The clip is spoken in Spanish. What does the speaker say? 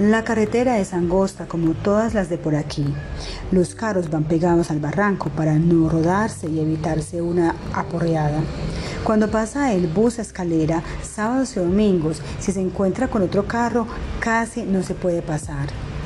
La carretera es angosta como todas las de por aquí. Los carros van pegados al barranco para no rodarse y evitarse una aporreada. Cuando pasa el bus a escalera, sábados y domingos, si se encuentra con otro carro, casi no se puede pasar.